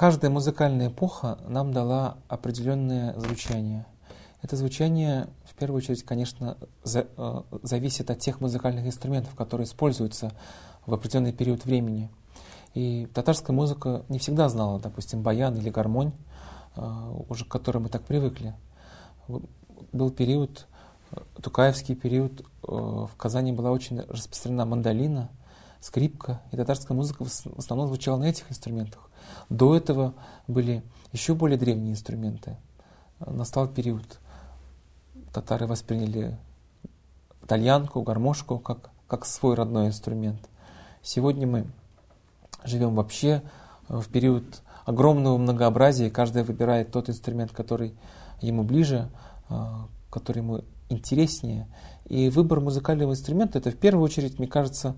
каждая музыкальная эпоха нам дала определенное звучание. Это звучание, в первую очередь, конечно, за, э, зависит от тех музыкальных инструментов, которые используются в определенный период времени. И татарская музыка не всегда знала, допустим, баян или гармонь, э, уже к которой мы так привыкли. Был период, э, Тукаевский период, э, в Казани была очень распространена мандолина, скрипка, и татарская музыка в основном звучала на этих инструментах. До этого были еще более древние инструменты. Настал период, татары восприняли тальянку, гармошку как, как свой родной инструмент. Сегодня мы живем вообще в период огромного многообразия, каждый выбирает тот инструмент, который ему ближе, а, который ему интереснее. И выбор музыкального инструмента, это в первую очередь, мне кажется,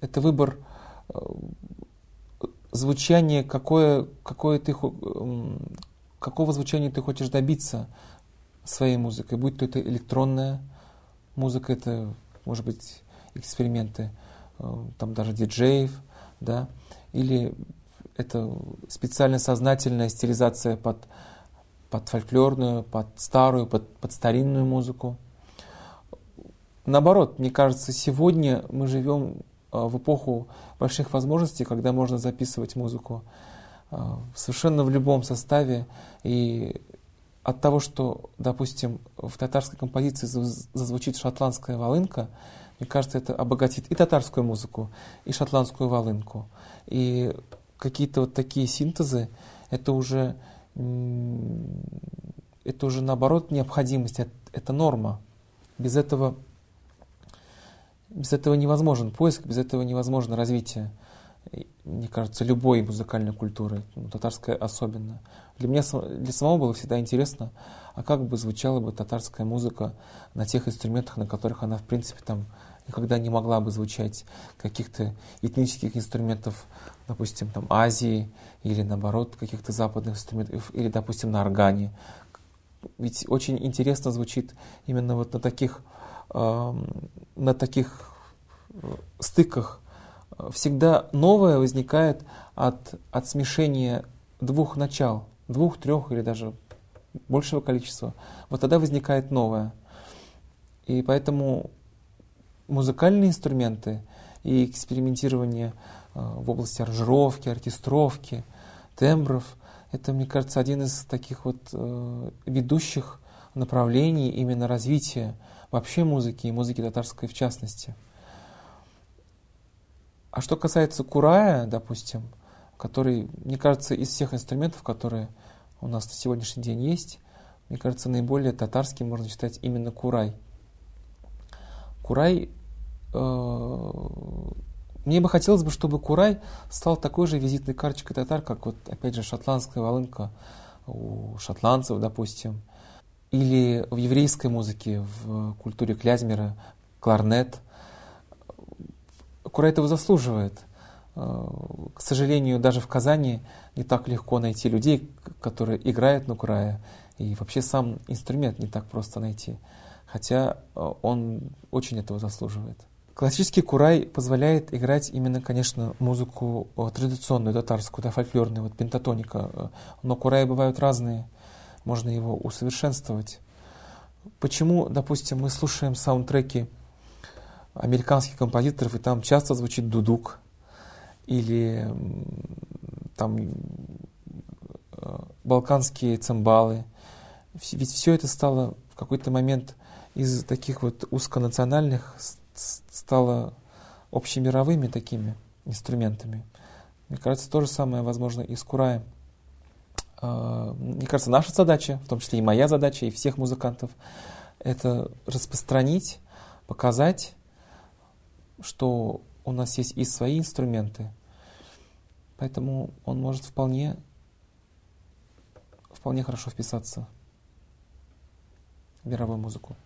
это выбор э, звучания, какое, какое ты, какого звучания ты хочешь добиться своей музыкой. Будь то это электронная музыка, это, может быть, эксперименты э, там даже диджеев, да, или это специально сознательная стилизация под, под фольклорную, под старую, под, под старинную музыку. Наоборот, мне кажется, сегодня мы живем э, в эпоху больших возможностей, когда можно записывать музыку э, совершенно в любом составе. И от того, что, допустим, в татарской композиции зазвучит шотландская волынка, мне кажется, это обогатит и татарскую музыку, и шотландскую волынку. И какие-то вот такие синтезы, это уже, это уже наоборот необходимость, это норма. Без этого, без этого невозможен поиск, без этого невозможно развитие, мне кажется, любой музыкальной культуры, ну, татарской особенно. Для меня для самого было всегда интересно, а как бы звучала бы татарская музыка на тех инструментах, на которых она, в принципе, там никогда не могла бы звучать каких-то этнических инструментов, допустим, там Азии или наоборот каких-то западных инструментов, или, допустим, на органе. Ведь очень интересно звучит именно вот на таких, на таких э, стыках. Всегда новое возникает от, от смешения двух начал, двух, трех или даже большего количества. Вот тогда возникает новое. И поэтому музыкальные инструменты и экспериментирование э, в области аранжировки, оркестровки, тембров. Это, мне кажется, один из таких вот э, ведущих направлений именно развития вообще музыки и музыки татарской в частности. А что касается курая, допустим, который, мне кажется, из всех инструментов, которые у нас на сегодняшний день есть, мне кажется, наиболее татарским можно считать именно курай – Курай, э, мне бы хотелось бы, чтобы Курай стал такой же визитной карточкой татар, как вот, опять же, шотландская волынка у шотландцев, допустим, или в еврейской музыке, в культуре клязьмера, кларнет. Курай этого заслуживает. Э, к сожалению, даже в Казани не так легко найти людей, которые играют на курае, и вообще сам инструмент не так просто найти хотя э, он очень этого заслуживает. Классический курай позволяет играть именно, конечно, музыку э, традиционную, татарскую, да, фольклорную, вот пентатоника. Но кураи бывают разные, можно его усовершенствовать. Почему, допустим, мы слушаем саундтреки американских композиторов, и там часто звучит дудук, или там балканские цимбалы. Ведь все это стало в какой-то момент из таких вот узконациональных стало общемировыми такими инструментами. Мне кажется, то же самое возможно и с Кураем. А, мне кажется, наша задача, в том числе и моя задача, и всех музыкантов, это распространить, показать, что у нас есть и свои инструменты, поэтому он может вполне, вполне хорошо вписаться в мировую музыку.